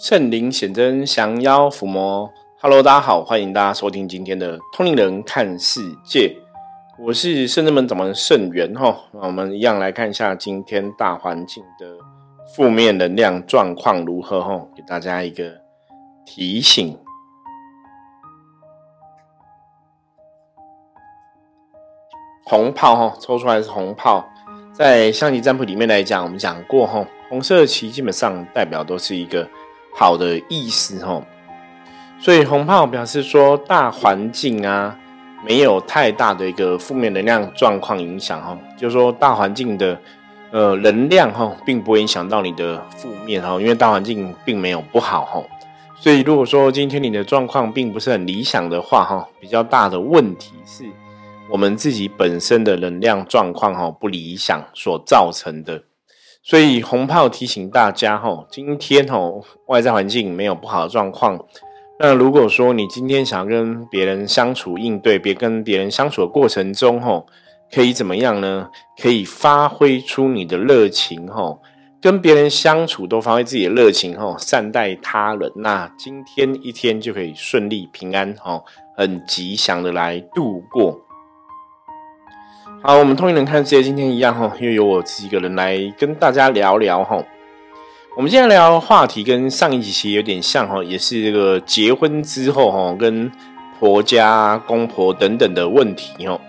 圣灵显真，降妖伏魔。Hello，大家好，欢迎大家收听今天的《通灵人看世界》，我是圣智门掌门圣元哈。那我们一样来看一下今天大环境的负面能量状况如何哈，给大家一个提醒。红炮哈，抽出来是红炮，在象棋占卜里面来讲，我们讲过哈，红色棋基本上代表都是一个。好的意思哦。所以红炮表示说大环境啊没有太大的一个负面能量状况影响哈，就是说大环境的呃能量哈，并不会影响到你的负面哈，因为大环境并没有不好哈。所以如果说今天你的状况并不是很理想的话哈，比较大的问题是我们自己本身的能量状况哈不理想所造成的。所以红炮提醒大家哈，今天哈外在环境没有不好的状况。那如果说你今天想要跟别人相处应对，别跟别人相处的过程中哈，可以怎么样呢？可以发挥出你的热情哈，跟别人相处都发挥自己的热情哈，善待他人。那今天一天就可以顺利平安哈，很吉祥的来度过。好，我们通灵人看世界，今天一样哈，又有我自己一个人来跟大家聊聊哈。我们今天聊的话题跟上一集其实有点像哈，也是这个结婚之后哈，跟婆家、公婆等等的问题哦。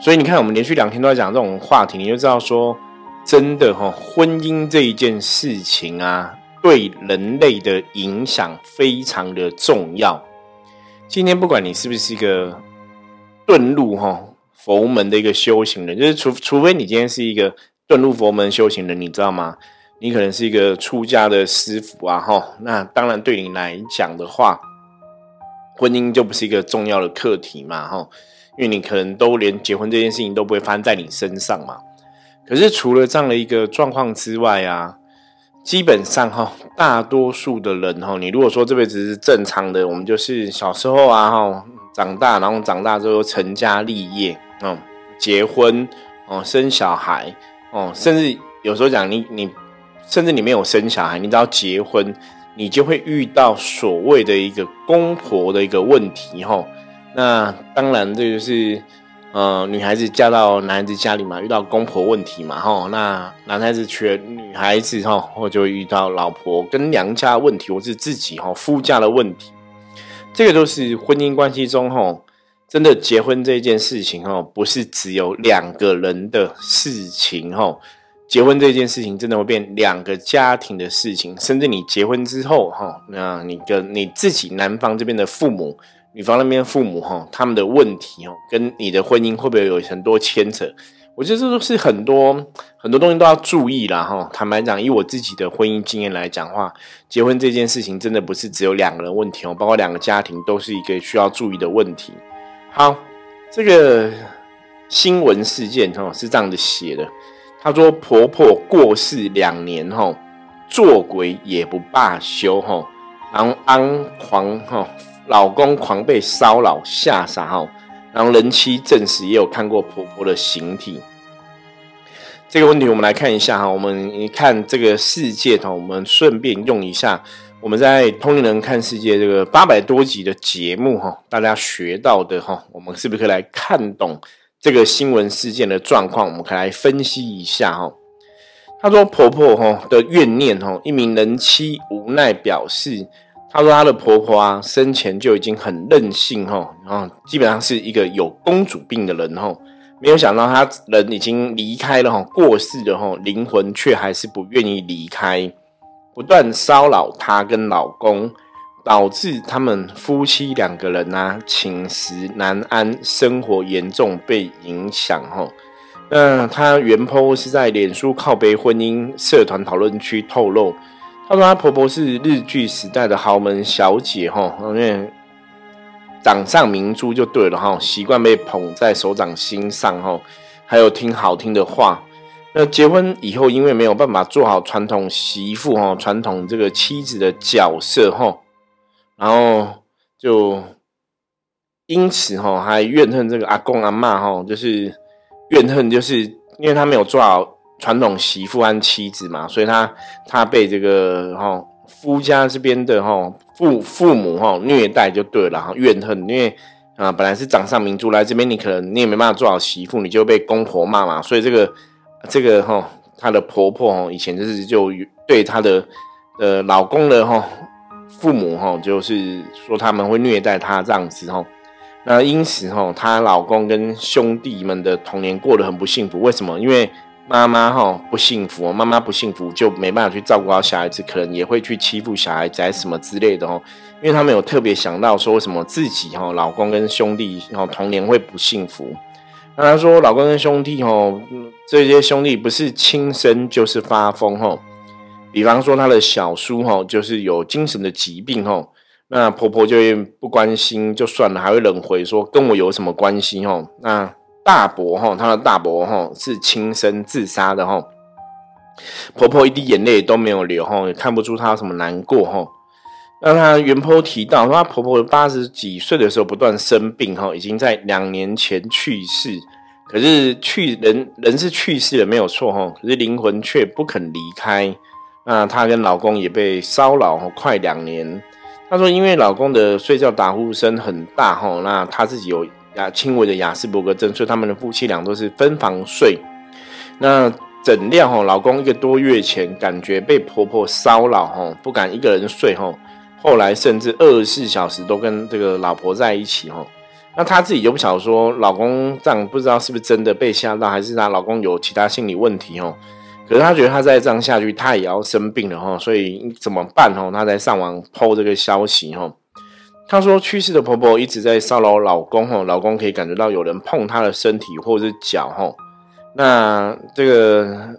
所以你看，我们连续两天都在讲这种话题，你就知道说，真的哈，婚姻这一件事情啊，对人类的影响非常的重要。今天不管你是不是一个遁入哈。佛门的一个修行人，就是除除非你今天是一个遁入佛门修行人，你知道吗？你可能是一个出家的师傅啊，哈，那当然对你来讲的话，婚姻就不是一个重要的课题嘛，哈，因为你可能都连结婚这件事情都不会发生在你身上嘛。可是除了这样的一个状况之外啊，基本上哈，大多数的人哈，你如果说这辈子是正常的，我们就是小时候啊，哈，长大，然后长大之后成家立业。哦，结婚哦，生小孩哦，甚至有时候讲你你，甚至你没有生小孩，你只要结婚，你就会遇到所谓的一个公婆的一个问题哈。那当然这就是呃，女孩子嫁到男孩子家里嘛，遇到公婆问题嘛哈。那男孩子娶女孩子哈，或就遇到老婆跟娘家问题，或是自己哈夫家的问题，这个都是婚姻关系中哈。真的结婚这件事情哦，不是只有两个人的事情哦。结婚这件事情真的会变两个家庭的事情，甚至你结婚之后哈，那你跟你自己男方这边的父母，女方那边父母哈，他们的问题哦，跟你的婚姻会不会有很多牵扯？我觉得这都是很多很多东西都要注意啦哈。坦白讲，以我自己的婚姻经验来讲话，结婚这件事情真的不是只有两个人问题哦，包括两个家庭都是一个需要注意的问题。好，这个新闻事件哈是这样的写的，他说婆婆过世两年哈，做鬼也不罢休哈，然后安狂哈，老公狂被骚扰吓傻哈，然后人妻证实也有看过婆婆的形体。这个问题我们来看一下哈，我们一看这个世界哈，我们顺便用一下。我们在《通灵人看世界》这个八百多集的节目哈，大家学到的哈，我们是不是可以来看懂这个新闻事件的状况？我们可以来分析一下哈。她说婆婆哈的怨念哈，一名人妻无奈表示，她说她的婆婆啊生前就已经很任性哈，然后基本上是一个有公主病的人哈，没有想到她人已经离开了哈，过世了哈，灵魂却还是不愿意离开。不断骚扰她跟老公，导致他们夫妻两个人啊寝食难安，生活严重被影响。哈，那她原 po 是在脸书靠背婚姻社团讨论区透露，她说她婆婆是日剧时代的豪门小姐。哈，因为掌上明珠就对了。哈，习惯被捧在手掌心上。哈，还有听好听的话。那结婚以后，因为没有办法做好传统媳妇哈，传统这个妻子的角色哈，然后就因此哈，还怨恨这个阿公阿妈哈，就是怨恨，就是因为他没有做好传统媳妇和妻子嘛，所以他他被这个哈夫家这边的哈父父母哈虐待就对了哈怨恨，因为啊本来是掌上明珠来这边，你可能你也没办法做好媳妇，你就被公婆骂嘛，所以这个这个哈她的婆婆哈以前就是就对她的呃老公的哈父母哈就是说他们会虐待她这样子哈，那因此哈她老公跟兄弟们的童年过得很不幸福，为什么？因为妈妈哈不幸福，妈妈不幸福就没办法去照顾好小孩子，可能也会去欺负小孩子，还什么之类的哦。因为他们有特别想到说，为什么自己哈老公跟兄弟哈童年会不幸福。那他说，老公跟兄弟吼这些兄弟不是亲生就是发疯吼。比方说他的小叔吼就是有精神的疾病吼，那婆婆就不关心就算了，还会冷回说跟我有什么关系吼？那。大伯吼，他的大伯吼是亲生自杀的吼，婆婆一滴眼泪都没有流吼，也看不出她什么难过吼。那她原坡提到，她婆婆八十几岁的时候不断生病哈，已经在两年前去世，可是去人人是去世了没有错哈，可是灵魂却不肯离开。那她跟老公也被骚扰快两年。她说，因为老公的睡觉打呼声很大哈，那她自己有。亚轻微的雅斯伯格症，所以他们的夫妻俩都是分房睡。那怎料哈，老公一个多月前感觉被婆婆骚扰哈，不敢一个人睡哈。后来甚至二十四小时都跟这个老婆在一起哈。那她自己就不晓得说，老公这样不知道是不是真的被吓到，还是她老公有其他心理问题哦。可是她觉得她再这样下去，她也要生病了哈。所以怎么办哦？他在上网抛这个消息哈。她说，去世的婆婆一直在骚扰老公，吼，老公可以感觉到有人碰她的身体或者是脚，吼。那这个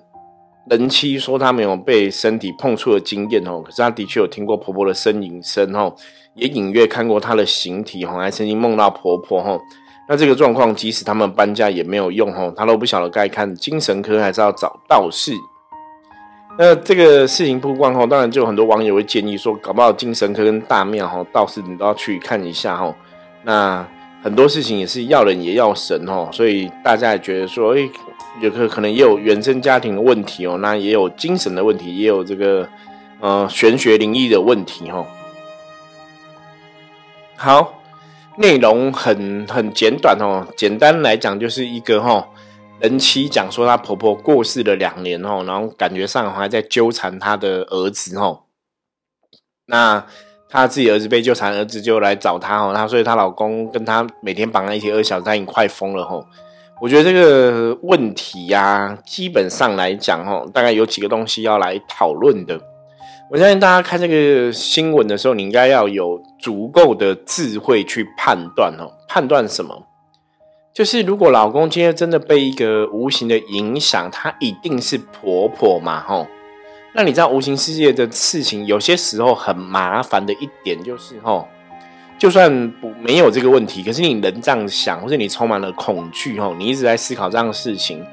人妻说她没有被身体碰触的经验，哦，可是她的确有听过婆婆的呻吟声，哦，也隐约看过她的形体，吼，还曾经梦到婆婆，哦。那这个状况，即使他们搬家也没有用，哦，她都不晓得该看精神科还是要找道士。那这个事情曝光后，当然就有很多网友会建议说，搞不好精神科跟大庙哈道士你都要去看一下哈。那很多事情也是要人也要神哦，所以大家也觉得说，哎，有可可能也有原生家庭的问题哦，那也有精神的问题，也有这个呃玄学灵异的问题哦。好，内容很很简短哦，简单来讲就是一个哈。人妻讲说，她婆婆过世了两年哦，然后感觉上还在纠缠她的儿子哦。那她自己儿子被纠缠，儿子就来找她哦。她所以她老公跟她每天绑在一起二小时，她已经快疯了吼。我觉得这个问题呀，基本上来讲吼，大概有几个东西要来讨论的。我相信大家看这个新闻的时候，你应该要有足够的智慧去判断哦，判断什么？就是如果老公今天真的被一个无形的影响，他一定是婆婆嘛吼。那你知道无形世界的事情，有些时候很麻烦的一点就是吼，就算不没有这个问题，可是你人这样想，或者你充满了恐惧吼，你一直在思考这样的事情，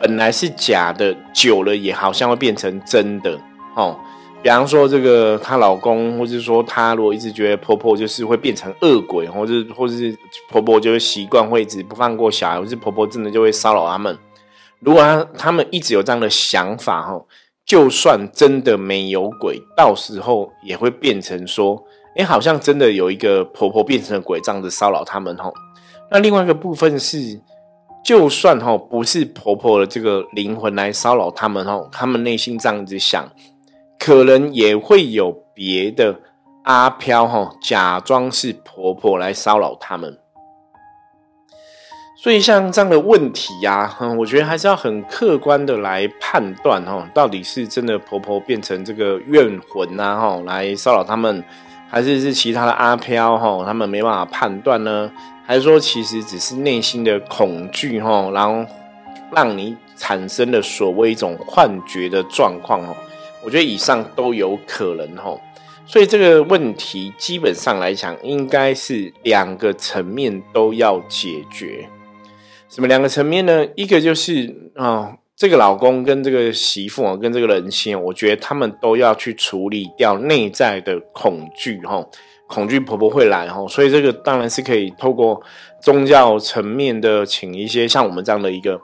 本来是假的，久了也好像会变成真的吼。比方说，这个她老公，或者说她如果一直觉得婆婆就是会变成恶鬼，或者或者是婆婆就会习惯会一直不放过小孩，或是婆婆真的就会骚扰他们。如果他他们一直有这样的想法，哈，就算真的没有鬼，到时候也会变成说，哎，好像真的有一个婆婆变成了鬼，这样子骚扰他们，哈。那另外一个部分是，就算吼不是婆婆的这个灵魂来骚扰他们，哈，他们内心这样子想。可能也会有别的阿飘吼，假装是婆婆来骚扰他们，所以像这样的问题呀，我觉得还是要很客观的来判断哦，到底是真的婆婆变成这个怨魂呐哈，来骚扰他们，还是是其他的阿飘哈，他们没办法判断呢？还是说其实只是内心的恐惧哈，然后让你产生了所谓一种幻觉的状况哦？我觉得以上都有可能吼，所以这个问题基本上来讲，应该是两个层面都要解决。什么两个层面呢？一个就是啊，这个老公跟这个媳妇啊，跟这个人妻，我觉得他们都要去处理掉内在的恐惧哈，恐惧婆婆会来哈，所以这个当然是可以透过宗教层面的，请一些像我们这样的一个。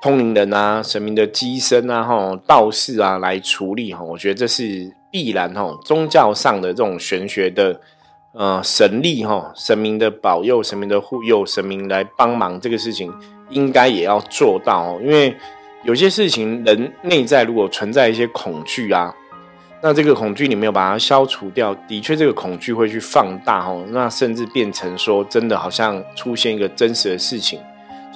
通灵人啊，神明的机身啊，哈，道士啊，来处理哈，我觉得这是必然哦，宗教上的这种玄学的呃神力哈，神明的保佑、神明的护佑、神明来帮忙这个事情，应该也要做到哦。因为有些事情人内在如果存在一些恐惧啊，那这个恐惧你没有把它消除掉，的确这个恐惧会去放大哦，那甚至变成说真的好像出现一个真实的事情，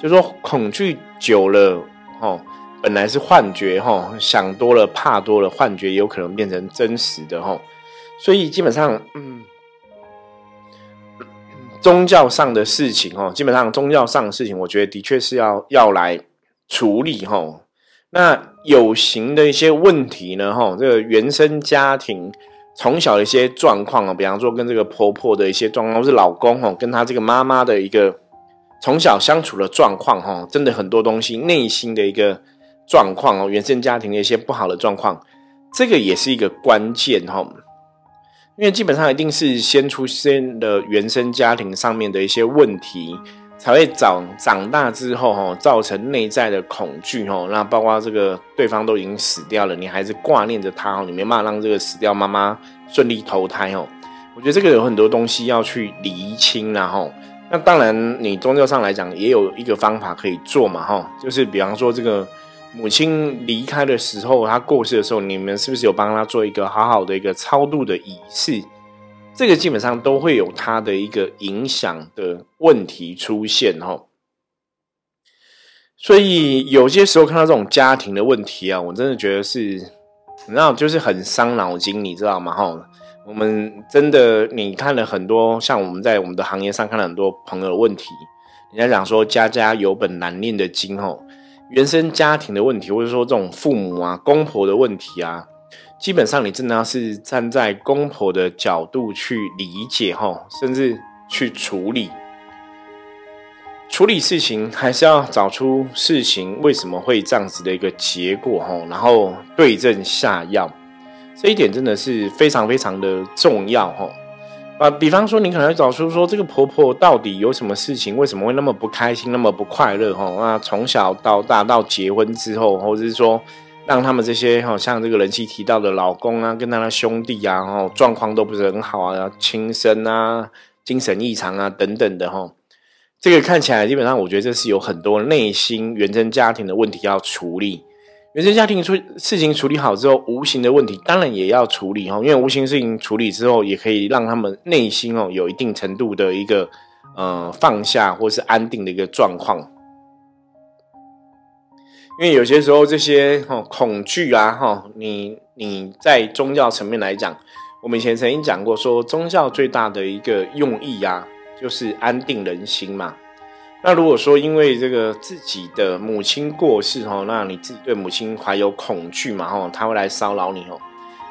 就说恐惧久了哦。本来是幻觉哈，想多了怕多了，幻觉有可能变成真实的哈，所以基本上，嗯，宗教上的事情哈，基本上宗教上的事情，我觉得的确是要要来处理哈。那有形的一些问题呢哈，这个原生家庭从小的一些状况啊，比方说跟这个婆婆的一些状况，或是老公哈，跟他这个妈妈的一个从小相处的状况哈，真的很多东西内心的一个。状况哦，原生家庭的一些不好的状况，这个也是一个关键哈。因为基本上一定是先出现了原生家庭上面的一些问题，才会长长大之后哈，造成内在的恐惧哦。那包括这个对方都已经死掉了，你还是挂念着他哦，你没办法让这个死掉妈妈顺利投胎哦。我觉得这个有很多东西要去厘清然后。那当然，你宗教上来讲也有一个方法可以做嘛哈，就是比方说这个。母亲离开的时候，她过世的时候，你们是不是有帮她做一个好好的一个超度的仪式？这个基本上都会有它的一个影响的问题出现哈。所以有些时候看到这种家庭的问题啊，我真的觉得是，你知道，就是很伤脑筋，你知道吗？哈，我们真的你看了很多，像我们在我们的行业上看了很多朋友的问题，人家讲说家家有本难念的经哦。原生家庭的问题，或者说这种父母啊、公婆的问题啊，基本上你真的要是站在公婆的角度去理解哈，甚至去处理处理事情，还是要找出事情为什么会这样子的一个结果哈，然后对症下药，这一点真的是非常非常的重要哈。啊，比方说，你可能会找出说，这个婆婆到底有什么事情，为什么会那么不开心，那么不快乐？哈，那从小到大到结婚之后，或者是说，让他们这些哈，像这个人气提到的老公啊，跟他的兄弟啊，哈，状况都不是很好啊，轻生啊，精神异常啊，等等的哈，这个看起来基本上，我觉得这是有很多内心原生家庭的问题要处理。原生家庭出事情处理好之后，无形的问题当然也要处理哈，因为无形事情处理之后，也可以让他们内心哦有一定程度的一个呃放下或是安定的一个状况。因为有些时候这些哈恐惧啊哈，你你在宗教层面来讲，我们以前曾经讲过，说宗教最大的一个用意啊，就是安定人心嘛。那如果说因为这个自己的母亲过世哈，那你自己对母亲怀有恐惧嘛哈，他会来骚扰你哦。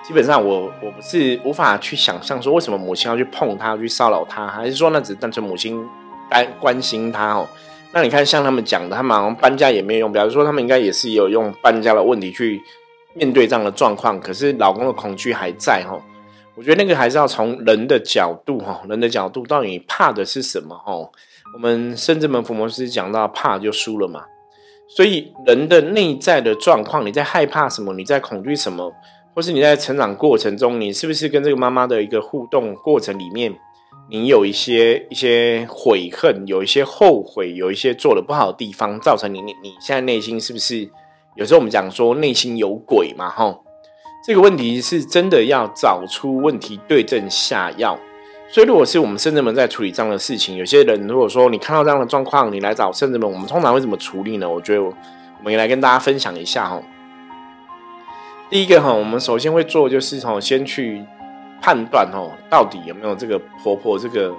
基本上我我不是无法去想象说为什么母亲要去碰他去骚扰他，还是说那只是单纯母亲关关心他哦？那你看像他们讲的，他们好像搬家也没有用，比如说他们应该也是有用搬家的问题去面对这样的状况，可是老公的恐惧还在哈。我觉得那个还是要从人的角度哈，人的角度到底怕的是什么哈？我们甚至门福摩斯讲到怕就输了嘛，所以人的内在的状况，你在害怕什么？你在恐惧什么？或是你在成长过程中，你是不是跟这个妈妈的一个互动过程里面，你有一些一些悔恨，有一些后悔，有一些做的不好的地方，造成你你你现在内心是不是有时候我们讲说内心有鬼嘛？哈，这个问题是真的要找出问题，对症下药。所以，如果是我们圣人们在处理这样的事情，有些人如果说你看到这样的状况，你来找圣人们，我们通常会怎么处理呢？我觉得我们也来跟大家分享一下哈。第一个哈，我们首先会做就是哈，先去判断哦，到底有没有这个婆婆这个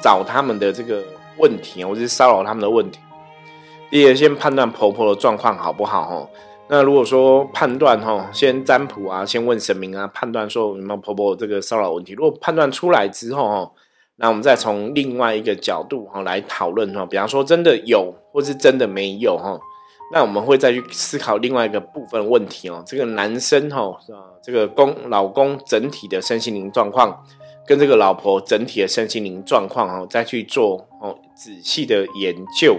找他们的这个问题，或者是骚扰他们的问题。第二，先判断婆婆的状况好不好哈。那如果说判断哈，先占卜啊，先问神明啊，判断说有没有婆婆这个骚扰问题。如果判断出来之后哈，那我们再从另外一个角度哈来讨论哈，比方说真的有，或是真的没有哈，那我们会再去思考另外一个部分问题哦。这个男生哈？这个公老公整体的身心灵状况，跟这个老婆整体的身心灵状况哈，再去做哦仔细的研究。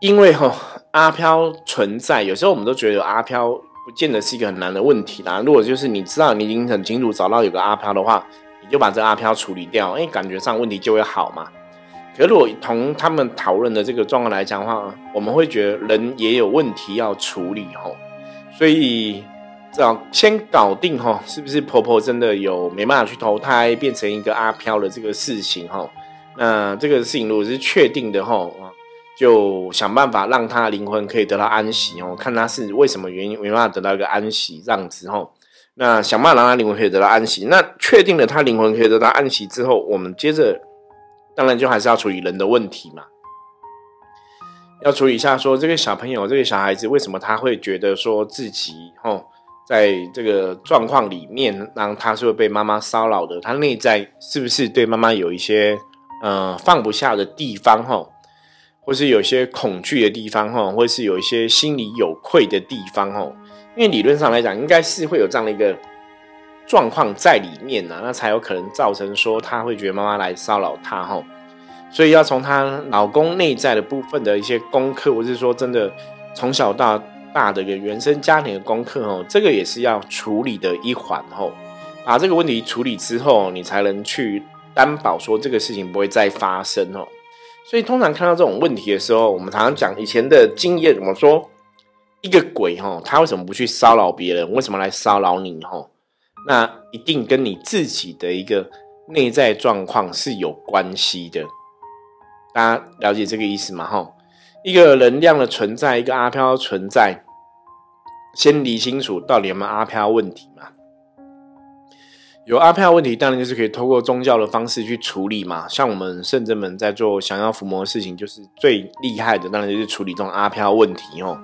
因为哈阿飘存在，有时候我们都觉得阿飘不见得是一个很难的问题啦。如果就是你知道你已经很清楚找到有个阿飘的话，你就把这阿飘处理掉，哎，感觉上问题就会好嘛。可如果从他们讨论的这个状况来讲的话，我们会觉得人也有问题要处理吼，所以要先搞定吼，是不是婆婆真的有没办法去投胎变成一个阿飘的这个事情吼？那这个事情如果是确定的吼，就想办法让他灵魂可以得到安息哦，看他是为什么原因没办法得到一个安息这样子吼。那想办法让他灵魂可以得到安息。那确定了他灵魂可以得到安息之后，我们接着。当然，就还是要处理人的问题嘛。要处理一下，说这个小朋友、这个小孩子，为什么他会觉得说自己哦，在这个状况里面，然后他是会被妈妈骚扰的？他内在是不是对妈妈有一些呃放不下的地方？哈，或是有些恐惧的地方？哈，或是有一些心里有愧的地方？哈，因为理论上来讲，应该是会有这样的一个。状况在里面呢，那才有可能造成说他会觉得妈妈来骚扰他哈，所以要从他老公内在的部分的一些功课，或是说真的从小到大的一个原生家庭的功课哦，这个也是要处理的一环哦。把这个问题处理之后，你才能去担保说这个事情不会再发生哦。所以通常看到这种问题的时候，我们常常讲以前的经验，怎么说一个鬼哈，他为什么不去骚扰别人？为什么来骚扰你哈？那一定跟你自己的一个内在状况是有关系的，大家了解这个意思吗？哈，一个能量的存在，一个阿飘存在，先理清楚到底有没有阿飘问题嘛？有阿飘问题，当然就是可以透过宗教的方式去处理嘛。像我们圣真们在做降妖伏魔的事情，就是最厉害的，当然就是处理这种阿飘问题哦。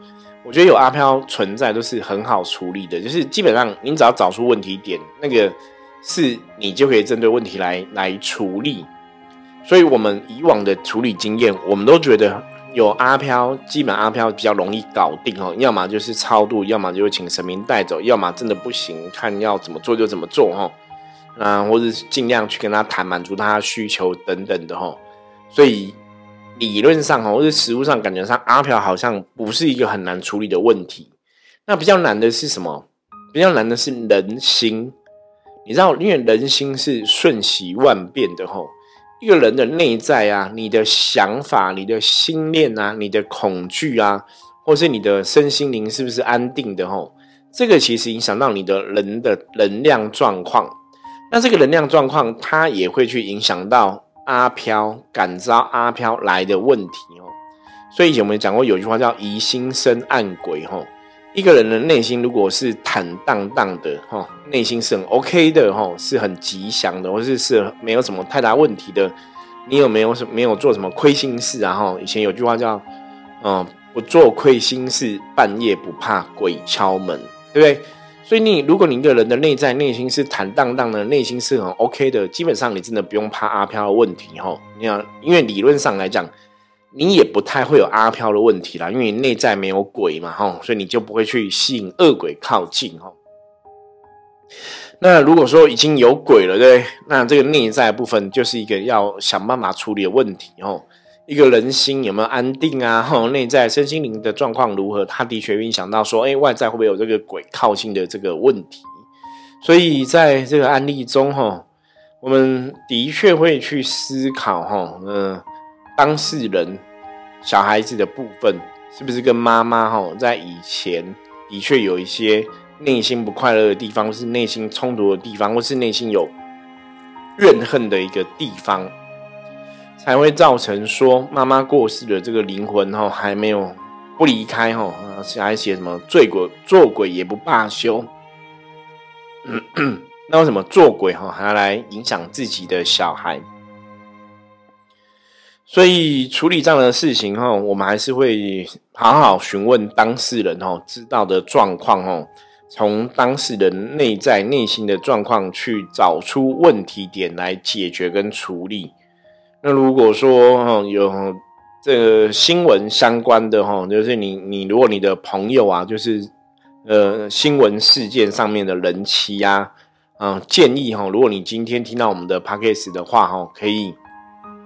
我觉得有阿飘存在都是很好处理的，就是基本上你只要找出问题点，那个是你就可以针对问题来来处理。所以我们以往的处理经验，我们都觉得有阿飘，基本阿飘比较容易搞定哦。要么就是超度，要么就请神明带走，要么真的不行，看要怎么做就怎么做哈。啊或者尽量去跟他谈，满足他的需求等等的哈。所以。理论上哈，或者实物上感觉上，阿飘好像不是一个很难处理的问题。那比较难的是什么？比较难的是人心。你知道，因为人心是瞬息万变的吼。一个人的内在啊，你的想法、你的心念啊、你的恐惧啊，或是你的身心灵是不是安定的吼？这个其实影响到你的人的能量状况。那这个能量状况，它也会去影响到。阿飘感召阿飘来的问题哦，所以以前我们讲过有句话叫“疑心生暗鬼”哈。一个人的内心如果是坦荡荡的哈，内心是很 OK 的哈，是很吉祥的，或是是没有什么太大问题的。你有没有什没有做什么亏心事啊？哈，以前有句话叫“嗯，不做亏心事，半夜不怕鬼敲门”，对不对？所以你，如果你一个人的内在内心是坦荡荡的，内心是很 OK 的，基本上你真的不用怕阿飘的问题哈。你要，因为理论上来讲，你也不太会有阿飘的问题啦，因为你内在没有鬼嘛哈，所以你就不会去吸引恶鬼靠近哈。那如果说已经有鬼了，对，那这个内在部分就是一个要想办法处理的问题哦。一个人心有没有安定啊？哈，内在身心灵的状况如何？他的确影响到说，哎，外在会不会有这个鬼靠近的这个问题？所以在这个案例中，哈，我们的确会去思考，哈，嗯，当事人小孩子的部分是不是跟妈妈，哈，在以前的确有一些内心不快乐的地方，或是内心冲突的地方，或是内心有怨恨的一个地方。才会造成说妈妈过世的这个灵魂哈还没有不离开哈，还写什么醉鬼做鬼也不罢休。那为什么做鬼哈还要来影响自己的小孩？所以处理这样的事情哈，我们还是会好好询问当事人哈，知道的状况哈，从当事人内在内心的状况去找出问题点来解决跟处理。那如果说哈有这个新闻相关的哈，就是你你如果你的朋友啊，就是呃新闻事件上面的人妻啊，嗯，建议哈，如果你今天听到我们的 p a c k a g e 的话哈，可以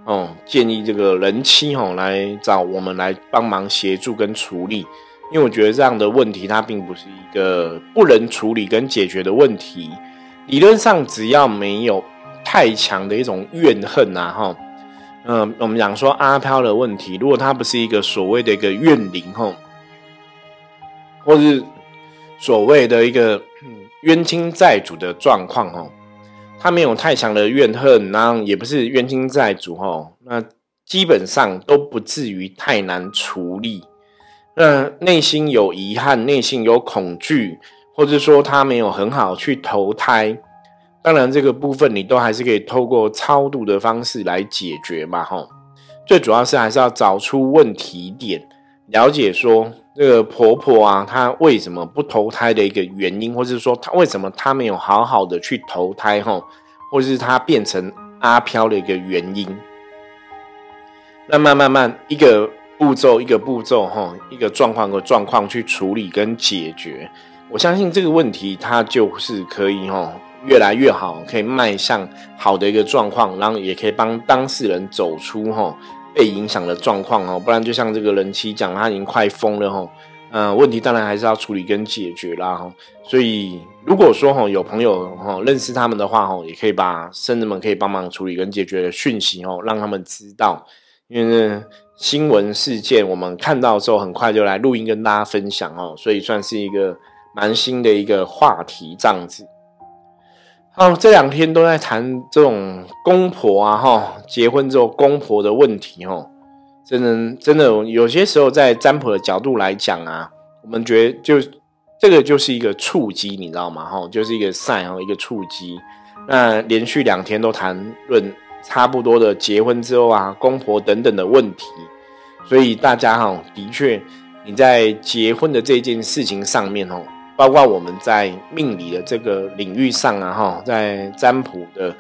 哦建议这个人妻哈来找我们来帮忙协助跟处理。因为我觉得这样的问题它并不是一个不能处理跟解决的问题。理论上，只要没有太强的一种怨恨啊，哈，嗯，我们讲说阿飘的问题，如果他不是一个所谓的一个怨灵，吼，或是所谓的一个冤亲债主的状况，哈，他没有太强的怨恨，然后也不是冤亲债主，哈，那基本上都不至于太难处理。那内心有遗憾，内心有恐惧。或者说他没有很好去投胎，当然这个部分你都还是可以透过超度的方式来解决嘛，吼。最主要是还是要找出问题点，了解说这个婆婆啊，她为什么不投胎的一个原因，或者是说她为什么她没有好好的去投胎，吼，或者是她变成阿飘的一个原因。那慢慢慢一个步骤一个步骤，哈，一个状况个状况去处理跟解决。我相信这个问题，它就是可以哈越来越好，可以迈向好的一个状况，然后也可以帮当事人走出哈被影响的状况哦。不然就像这个人妻讲，他已经快疯了哈。嗯，问题当然还是要处理跟解决啦哈。所以如果说哈有朋友哈认识他们的话哈，也可以把生人们可以帮忙处理跟解决的讯息哦，让他们知道。因为新闻事件我们看到之后，很快就来录音跟大家分享哦，所以算是一个。蛮新的一个话题，这样子。哦，这两天都在谈这种公婆啊，哈，结婚之后公婆的问题，哈，真的真的有些时候在占卜的角度来讲啊，我们觉得就这个就是一个触机，你知道吗？哈，就是一个善，然后一个触机。那连续两天都谈论差不多的结婚之后啊，公婆等等的问题，所以大家哈，的确你在结婚的这件事情上面，哦。包括我们在命理的这个领域上啊，哈，在占卜的，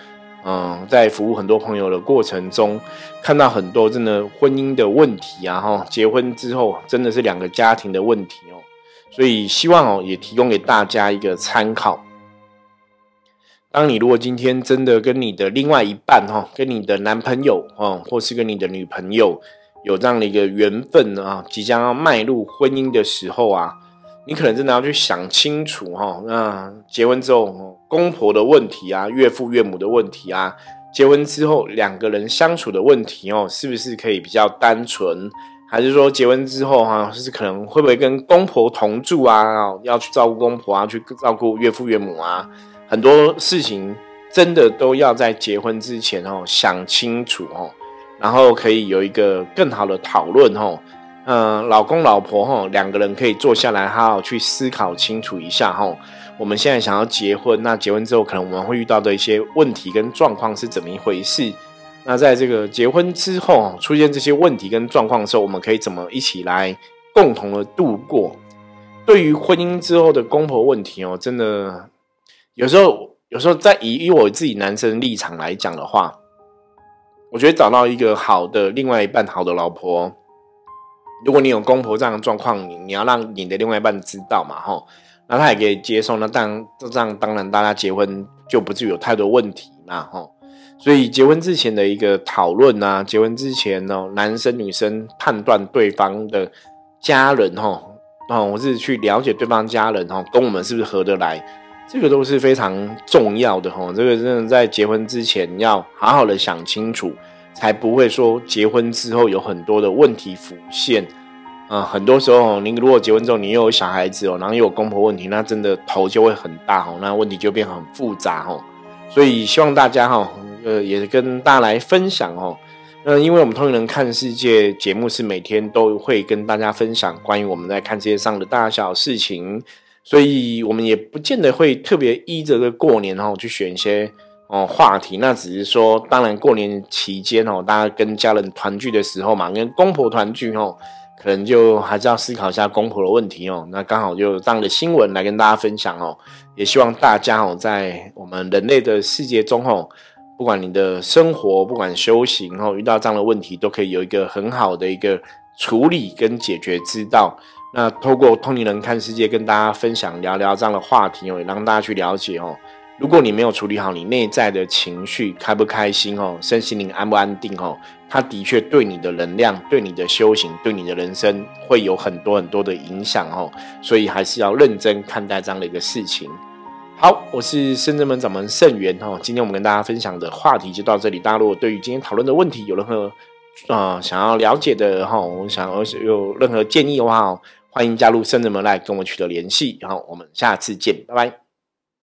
嗯，在服务很多朋友的过程中，看到很多真的婚姻的问题啊，哈，结婚之后真的是两个家庭的问题哦，所以希望哦也提供给大家一个参考。当你如果今天真的跟你的另外一半哈，跟你的男朋友哦，或是跟你的女朋友有这样的一个缘分啊，即将要迈入婚姻的时候啊。你可能真的要去想清楚哈，那结婚之后公婆的问题啊，岳父岳母的问题啊，结婚之后两个人相处的问题哦，是不是可以比较单纯？还是说结婚之后哈，是可能会不会跟公婆同住啊？要去照顾公婆啊，去照顾岳父岳母啊？很多事情真的都要在结婚之前哦想清楚哦，然后可以有一个更好的讨论哦。嗯，老公老婆哈，两个人可以坐下来好好去思考清楚一下哈。我们现在想要结婚，那结婚之后可能我们会遇到的一些问题跟状况是怎么一回事？那在这个结婚之后出现这些问题跟状况的时候，我们可以怎么一起来共同的度过？对于婚姻之后的公婆问题哦，真的有时候有时候在以以我自己男生立场来讲的话，我觉得找到一个好的另外一半，好的老婆。如果你有公婆这样的状况，你要让你的另外一半知道嘛，吼，那他也可以接受，那当这样当然大家结婚就不至于有太多问题嘛，吼。所以结婚之前的一个讨论啊，结婚之前呢，男生女生判断对方的家人，吼，哦，我是去了解对方家人，吼，跟我们是不是合得来，这个都是非常重要的，吼，这个真的在结婚之前要好好的想清楚。才不会说结婚之后有很多的问题浮现，啊，很多时候您如果结婚之后你又有小孩子哦，然后又有公婆问题，那真的头就会很大哦，那问题就变很复杂哦。所以希望大家哈，呃，也跟大家来分享哦。那因为我们通人看世界节目是每天都会跟大家分享关于我们在看世界上的大小事情，所以我们也不见得会特别依着个过年哦去选一些。哦，话题那只是说，当然过年期间哦，大家跟家人团聚的时候嘛，跟公婆团聚哦，可能就还是要思考一下公婆的问题哦。那刚好就这样的新闻来跟大家分享哦，也希望大家哦，在我们人类的世界中哦，不管你的生活，不管修行哦，遇到这样的问题，都可以有一个很好的一个处理跟解决之道。那透过通灵人看世界，跟大家分享聊聊这样的话题哦，也让大家去了解哦。如果你没有处理好你内在的情绪，开不开心哦，身心灵安不安定哦，它的确对你的能量、对你的修行、对你的人生会有很多很多的影响哦。所以还是要认真看待这样的一个事情。好，我是深圳门掌门盛元哦。今天我们跟大家分享的话题就到这里。大家如果对于今天讨论的问题有任何啊想要了解的哈，我想要有任何建议的话，欢迎加入深圳门来跟我取得联系。然后我们下次见，拜拜。